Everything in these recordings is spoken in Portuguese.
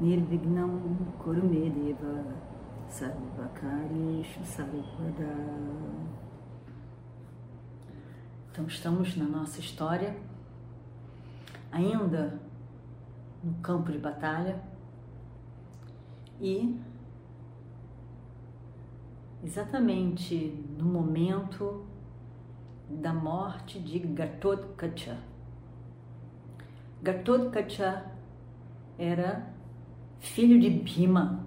Nirvignam Kurumedeva Sarvakarishu Sarvada Então estamos na nossa história, ainda no campo de batalha e exatamente no momento da morte de Gatotkacha. Gatotkacha era filho de Bhima,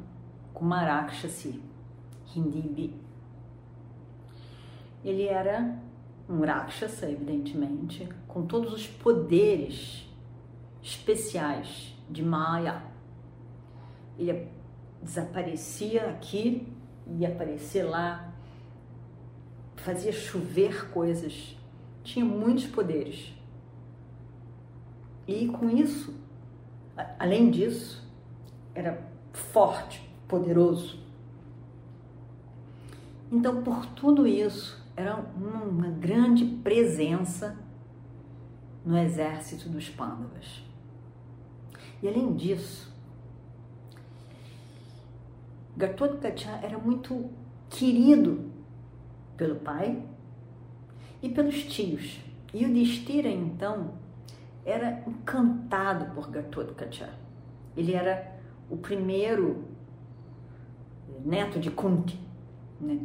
Kumarakshasi, Hindibi. Ele era um Rakshasa, evidentemente, com todos os poderes especiais de Maya. Ele desaparecia aqui e aparecer lá, fazia chover coisas, tinha muitos poderes. E com isso, além disso, era forte, poderoso. Então, por tudo isso, era uma grande presença no exército dos Pândavas. E além disso, Gatotkacha era muito querido pelo pai e pelos tios. E o Distira, então, era encantado por Gatotkacha. Ele era o primeiro neto de Kunti, né?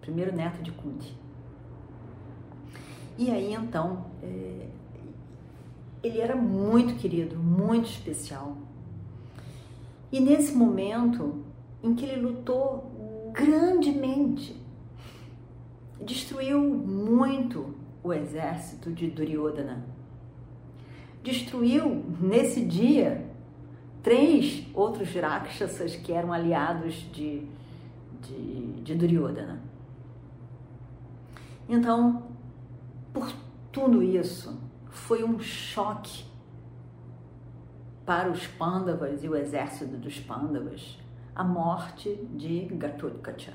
primeiro neto de Kunti. E aí então é, ele era muito querido, muito especial. E nesse momento em que ele lutou grandemente, destruiu muito o exército de Duryodhana. Destruiu nesse dia três outros Rakshasas que eram aliados de, de, de Duryodhana. Então, por tudo isso, foi um choque para os Pandavas e o exército dos Pandavas a morte de Gatotkacha.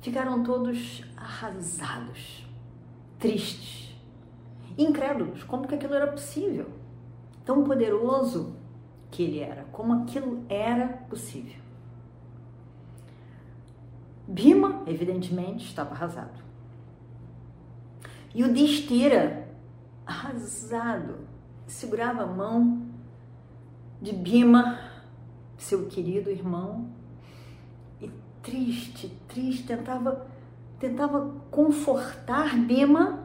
Ficaram todos arrasados, tristes, incrédulos, como que aquilo era possível? Tão poderoso que ele era, como aquilo era possível. Bhima, evidentemente, estava arrasado. E o Distira, arrasado, segurava a mão de Bima, seu querido irmão, e triste, triste, tentava, tentava confortar Bima,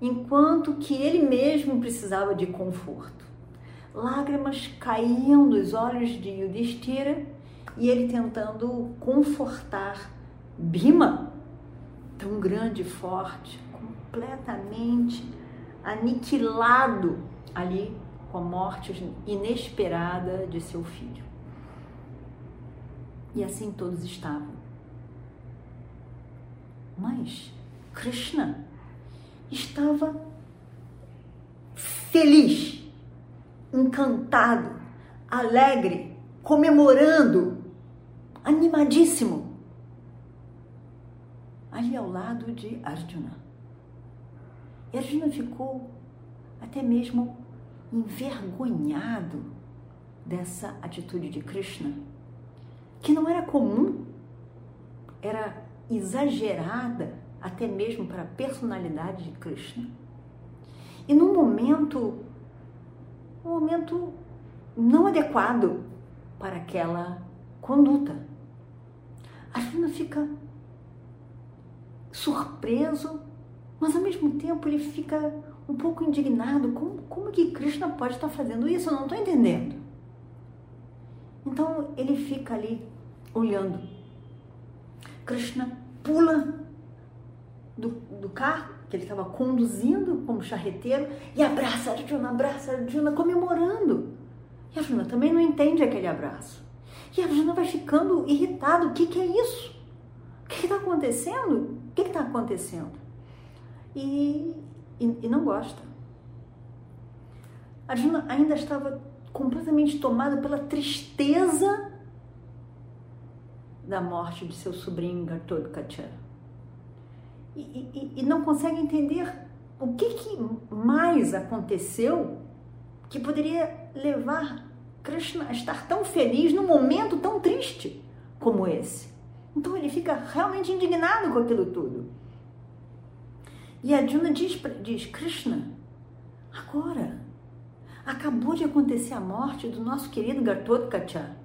enquanto que ele mesmo precisava de conforto. Lágrimas caíam dos olhos de Yudhishthira e ele tentando confortar Bima, tão grande e forte, completamente aniquilado ali com a morte inesperada de seu filho. E assim todos estavam. Mas Krishna estava feliz, encantado, alegre, comemorando, animadíssimo, ali ao lado de Arjuna. E Arjuna ficou até mesmo envergonhado dessa atitude de Krishna, que não era comum, era exagerada até mesmo para a personalidade de Krishna. E num momento, um momento não adequado para aquela conduta. Arjuna fica surpreso mas ao mesmo tempo ele fica um pouco indignado. Como, como que Krishna pode estar fazendo isso? Eu não estou entendendo. Então ele fica ali olhando. Krishna pula do, do carro que ele estava conduzindo como charreteiro e abraça Arjuna, abraça Arjuna, comemorando. E a Arjuna também não entende aquele abraço. E a Arjuna vai ficando irritado. O que, que é isso? O que está acontecendo? O que está acontecendo? E, e, e não gosta. A Arjuna ainda estava completamente tomada pela tristeza da morte de seu sobrinho Gatotkacha. E, e, não consegue entender o que, que mais aconteceu que poderia levar Krishna a estar tão feliz num momento tão triste como esse. Então ele fica realmente indignado com aquilo tudo. E a Juna diz, diz Krishna, agora acabou de acontecer a morte do nosso querido Gatotkacha.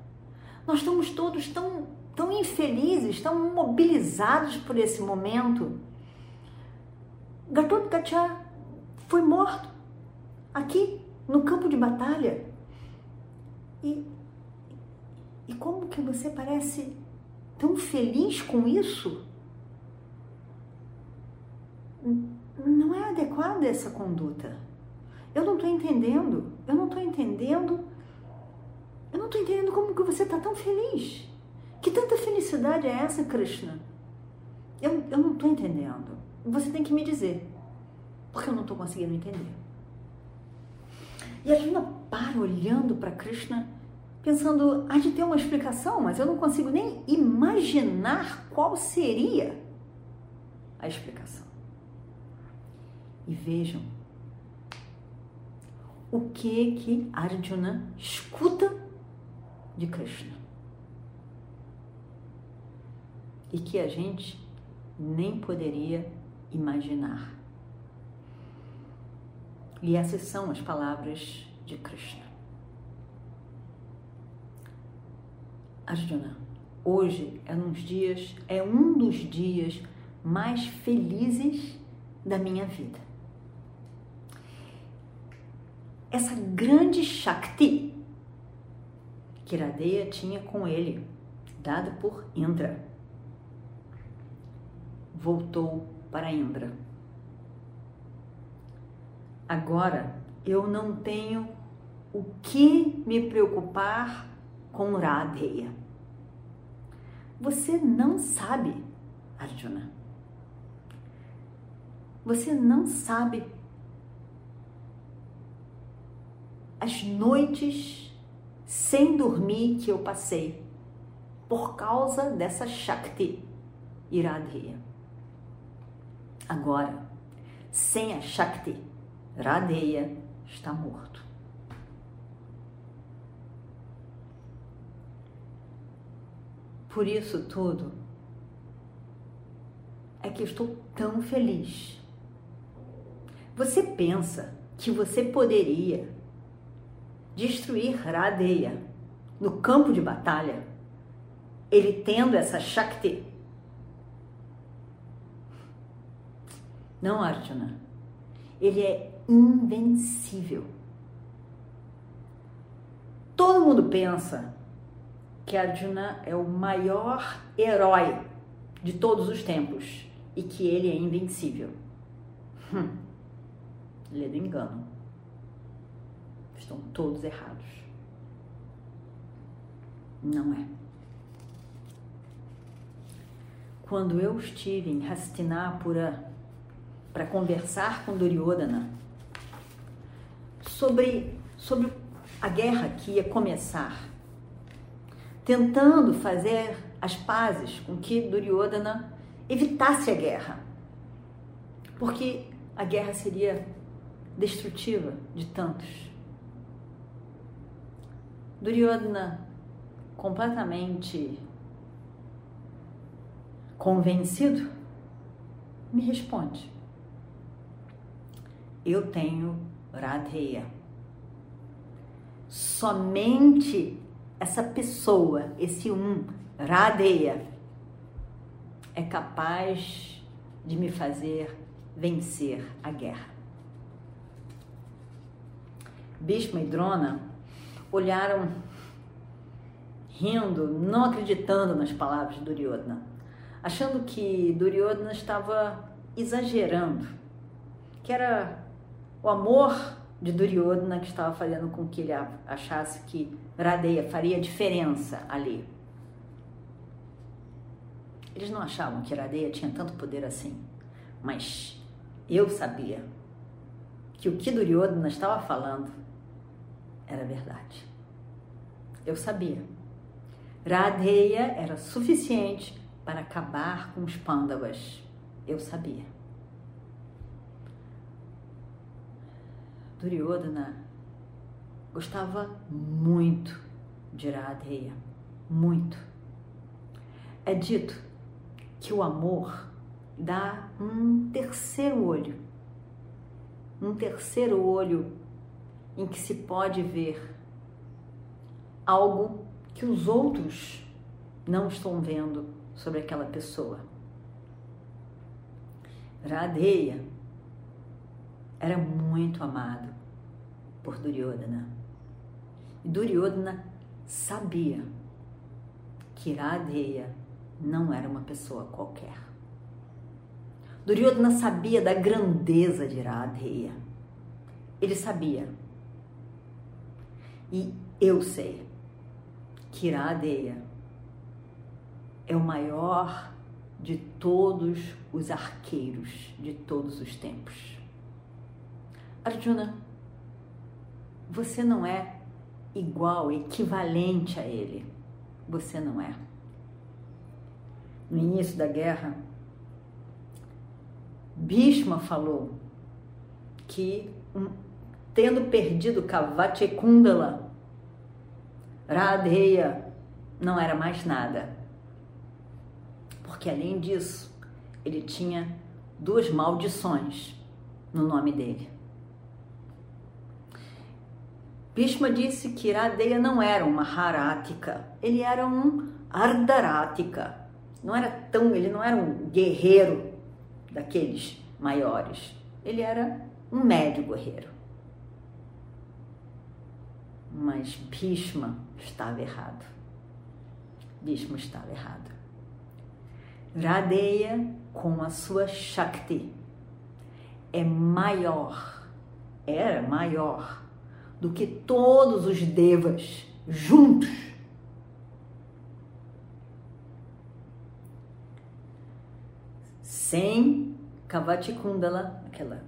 Nós estamos todos tão, tão infelizes, tão mobilizados por esse momento. Gatotkacha foi morto aqui no campo de batalha. E, e como que você parece tão feliz com isso? Não é adequada essa conduta. Eu não estou entendendo. Eu não estou entendendo. Eu não estou entendendo como que você está tão feliz. Que tanta felicidade é essa, Krishna? Eu, eu não estou entendendo. Você tem que me dizer. Porque eu não estou conseguindo entender. E Arjuna para olhando para Krishna, pensando, há de ter uma explicação, mas eu não consigo nem imaginar qual seria a explicação. E vejam o que que Arjuna escuta de Krishna. E que a gente nem poderia imaginar. E essas são as palavras de Krishna. Arjuna, hoje é, uns dias, é um dos dias mais felizes da minha vida. Essa grande Shakti que Iradeya tinha com ele, dada por Indra, voltou para Indra. Agora eu não tenho o que me preocupar com Radheya. Você não sabe, Arjuna. Você não sabe as noites sem dormir que eu passei por causa dessa Shakti Iradheya. Agora, sem a Shakti, Radeia está morto. Por isso tudo é que estou tão feliz. Você pensa que você poderia destruir Radeia no campo de batalha, ele tendo essa Shakti? Não, Arjuna. Ele é invencível. Todo mundo pensa que Arjuna é o maior herói de todos os tempos e que ele é invencível. Hum, lê do engano. Estão todos errados. Não é. Quando eu estive em Hastinapura para conversar com Duryodhana, sobre, sobre a guerra que ia começar, tentando fazer as pazes com que Duryodhana evitasse a guerra, porque a guerra seria destrutiva de tantos. Duryodhana, completamente convencido, me responde: Eu tenho Radheya. Somente essa pessoa, esse um, Radheya, é capaz de me fazer vencer a guerra. Bhishma e Drona olharam rindo, não acreditando nas palavras de Duryodhana, achando que Duryodhana estava exagerando, que era o amor de Duryodhana que estava fazendo com que ele achasse que Radeya faria diferença ali. Eles não achavam que Radeya tinha tanto poder assim, mas eu sabia que o que Duryodhana estava falando era verdade. Eu sabia. Radeya era suficiente para acabar com os Pandavas. Eu sabia. Duryodhana gostava muito de Radeya, muito. É dito que o amor dá um terceiro olho, um terceiro olho em que se pode ver algo que os outros não estão vendo sobre aquela pessoa. Radeya era muito amado por Duryodhana. E Duryodhana sabia que Radeya não era uma pessoa qualquer. Duryodhana sabia da grandeza de Radeya. Ele sabia. E eu sei que Radeya é o maior de todos os arqueiros de todos os tempos. Arjuna, você não é igual, equivalente a ele. Você não é. No início da guerra, Bhishma falou que, tendo perdido Kavate Kundala, Radheya não era mais nada. Porque além disso, ele tinha duas maldições no nome dele. Bhishma disse que Iradeya não era uma Haratika, ele era um Ardaratika. Não era tão, ele não era um guerreiro daqueles maiores. Ele era um médio guerreiro. Mas Bhishma estava errado. Bhishma estava errado. Radeya, com a sua Shakti, é maior, era maior do que todos os devas juntos. Sem Kavati Kundala, aquela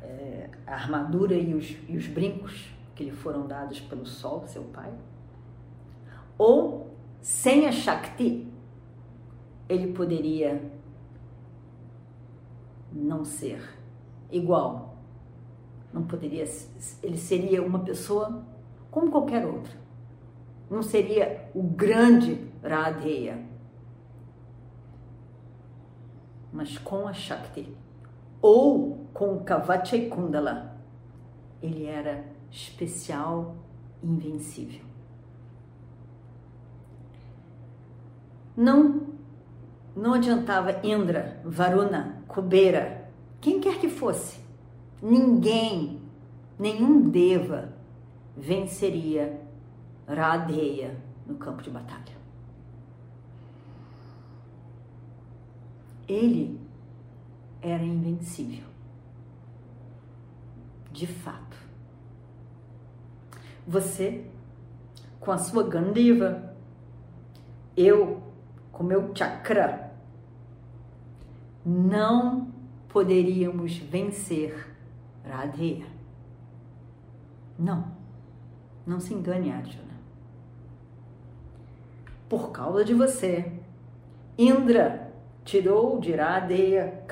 é, armadura e os, e os brincos que lhe foram dados pelo sol, seu pai, ou sem a Shakti, ele poderia não ser igual não poderia, ele seria uma pessoa como qualquer outra. Não seria o grande Radheya, mas com a Shakti ou com Kavachai Kundala, ele era especial e invencível. Não não adiantava Indra, Varuna, Kubera, quem quer que fosse ninguém, nenhum deva venceria Radeya no campo de batalha. Ele era invencível. De fato. Você, com a sua Gandiva, eu, com meu chakra, não poderíamos vencer Radhe. Não, não se engane, Arjuna. Por causa de você, Indra tirou de Radheya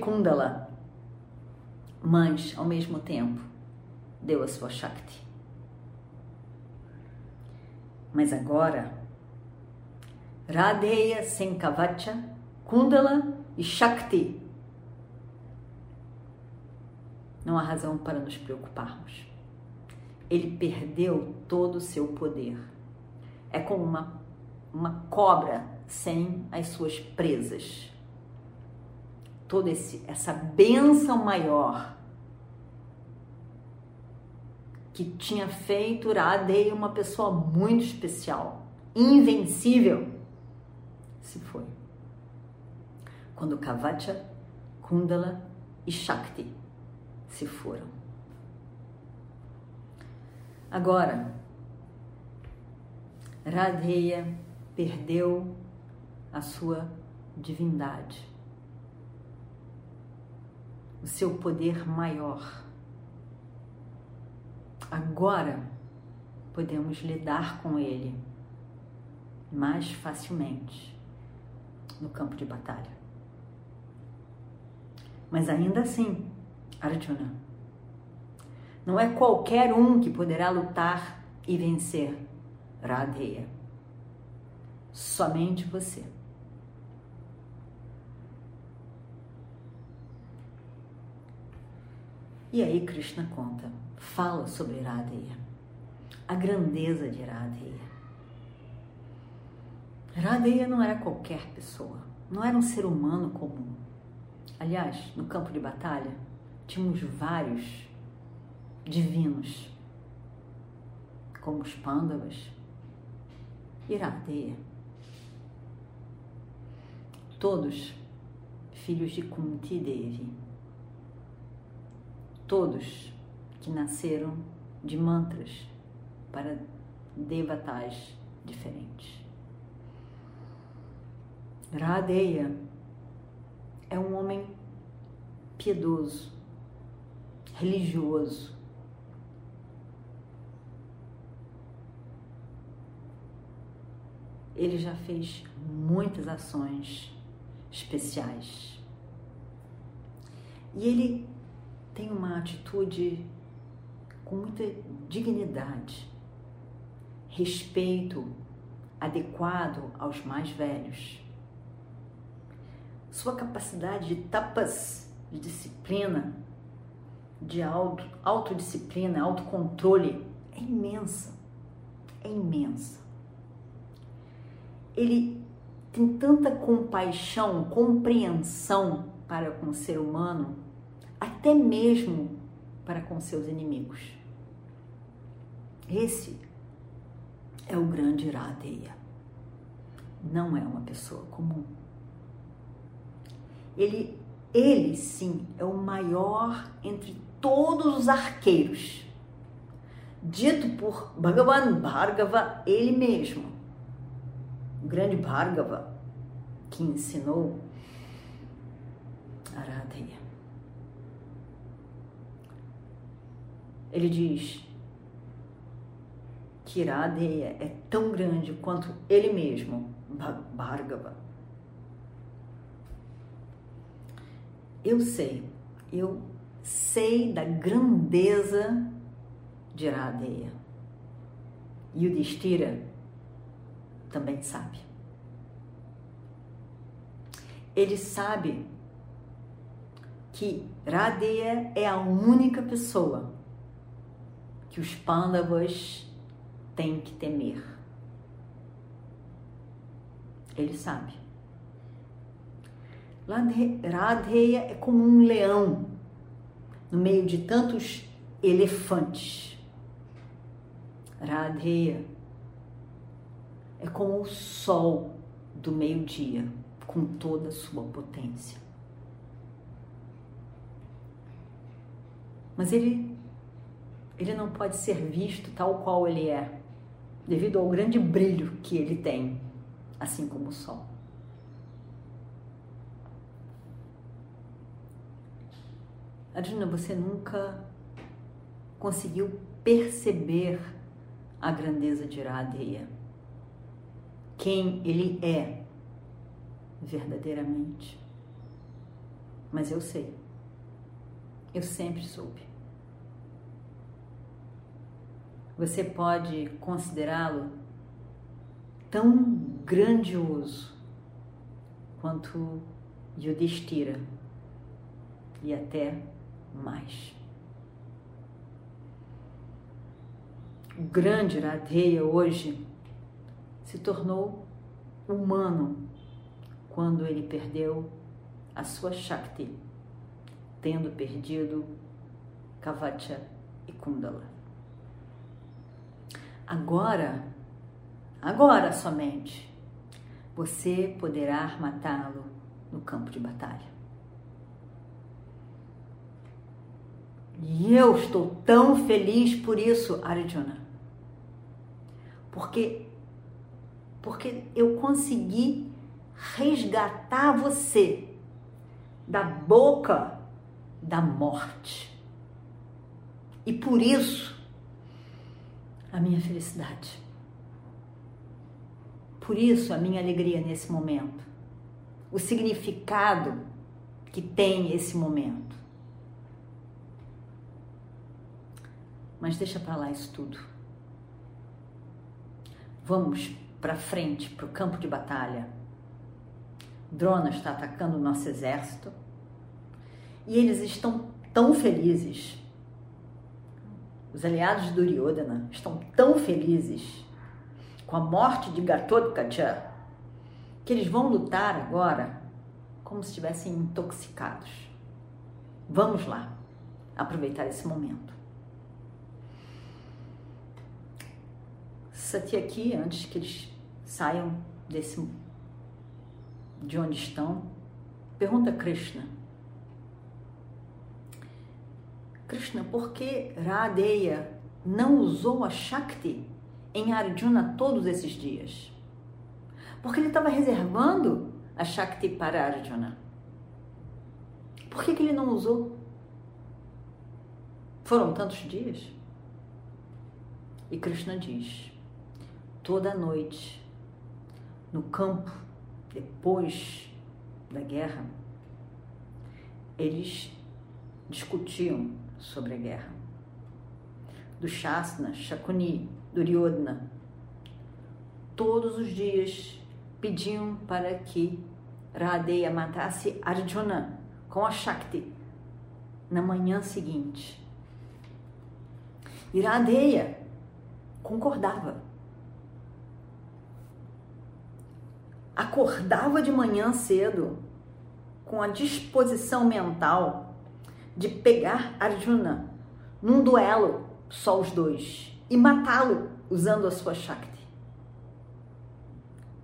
Kundala, mas, ao mesmo tempo, deu a sua Shakti. Mas agora, Radheya sem Kavacha, Kundala e Shakti não há razão para nos preocuparmos. Ele perdeu todo o seu poder. É como uma, uma cobra sem as suas presas. Toda essa benção maior que tinha feito Radei uma pessoa muito especial, invencível, se foi. Quando Kavacha, Kundala e Shakti se foram. Agora, Radheya perdeu a sua divindade, o seu poder maior. Agora podemos lidar com ele mais facilmente no campo de batalha. Mas ainda assim, Arjuna, não é qualquer um que poderá lutar e vencer Radheya. Somente você. E aí Krishna conta, fala sobre Radheya, a grandeza de Radheya. Radheya não era qualquer pessoa, não era um ser humano comum. Aliás, no campo de batalha, tínhamos vários divinos, como os Pandavas e Radheya. Todos filhos de Kunti Devi. Todos que nasceram de mantras para devatas diferentes. Radeya é um homem piedoso, religioso. Ele já fez muitas ações especiais. E ele tem uma atitude com muita dignidade, respeito adequado aos mais velhos sua capacidade de tapas, de disciplina, de auto, autodisciplina, autocontrole é imensa. É imensa. Ele tem tanta compaixão, compreensão para com o ser humano, até mesmo para com seus inimigos. Esse é o grande Iradeia. Não é uma pessoa comum. Ele, ele sim é o maior entre todos os arqueiros. Dito por Bhagavan Bhargava, ele mesmo, o grande Bhargava, que ensinou Aradhya. Ele diz que Iradeya é tão grande quanto ele mesmo, Bhargava. Eu sei, eu sei da grandeza de Iradeia. E o Destira também sabe. Ele sabe que Radeya é a única pessoa que os Pandavas têm que temer. Ele sabe. Radheya é como um leão no meio de tantos elefantes. Radheya é como o sol do meio-dia, com toda a sua potência. Mas ele, ele não pode ser visto tal qual ele é, devido ao grande brilho que ele tem, assim como o sol. Arjuna, você nunca conseguiu perceber a grandeza de Iradeya, quem ele é verdadeiramente. Mas eu sei, eu sempre soube. Você pode considerá-lo tão grandioso quanto Yudhishthira e até mais. O grande Radeia hoje se tornou humano quando ele perdeu a sua Shakti, tendo perdido Kavacha e Kundala. Agora, agora somente, você poderá matá-lo no campo de batalha. E eu estou tão feliz por isso, Arjuna. Porque porque eu consegui resgatar você da boca da morte. E por isso a minha felicidade. Por isso a minha alegria nesse momento. O significado que tem esse momento. Mas deixa para lá isso tudo. Vamos para frente, para o campo de batalha. Drona está atacando o nosso exército e eles estão tão felizes. Os aliados de Duryodhana estão tão felizes com a morte de Gatotkacha que eles vão lutar agora como se estivessem intoxicados. Vamos lá aproveitar esse momento. Aqui antes que eles saiam desse de onde estão, pergunta Krishna. Krishna, por que Radeya não usou a Shakti em Arjuna todos esses dias? Porque ele estava reservando a Shakti para Arjuna. Por que, que ele não usou? Foram tantos dias? E Krishna diz: toda noite no campo depois da guerra, eles discutiam sobre a guerra. Do Shasna, Shakuni, Duryodhana, todos os dias pediam para que Radeya matasse Arjuna com a Shakti na manhã seguinte. E Radeya concordava. Acordava de manhã cedo com a disposição mental de pegar Arjuna num duelo, só os dois, e matá-lo usando a sua Shakti.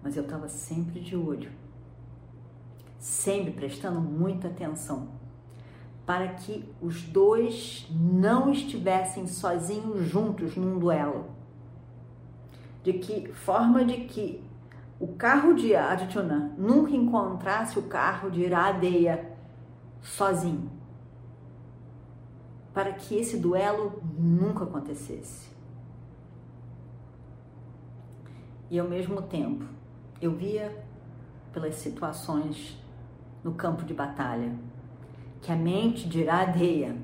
Mas eu estava sempre de olho, sempre prestando muita atenção, para que os dois não estivessem sozinhos juntos num duelo. De que forma de que o carro de Arjuna nunca encontrasse o carro de Iradeya sozinho, para que esse duelo nunca acontecesse. E ao mesmo tempo, eu via pelas situações no campo de batalha que a mente de Iradeya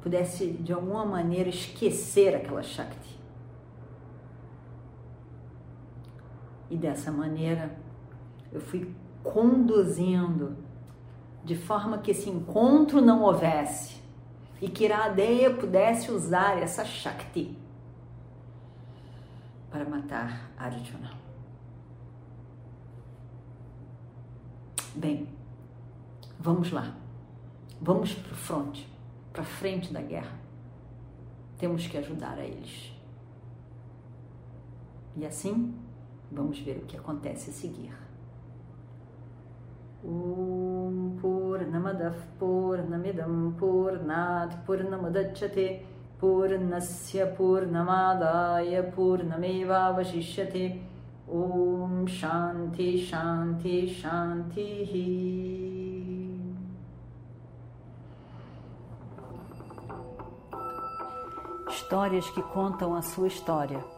pudesse de alguma maneira esquecer aquela Shakti E dessa maneira eu fui conduzindo de forma que esse encontro não houvesse e que Iradeya pudesse usar essa Shakti para matar Arjuna. Bem, vamos lá. Vamos para fronte, para frente da guerra. Temos que ajudar a eles. E assim Vamos ver o que acontece a seguir. Om Purnamadav Purnamidam Purnat Purnamadachyate Purnasya Purnamadaya Purnameva Vashishyate Om Shanti Shanti Shanti Histórias que contam a sua história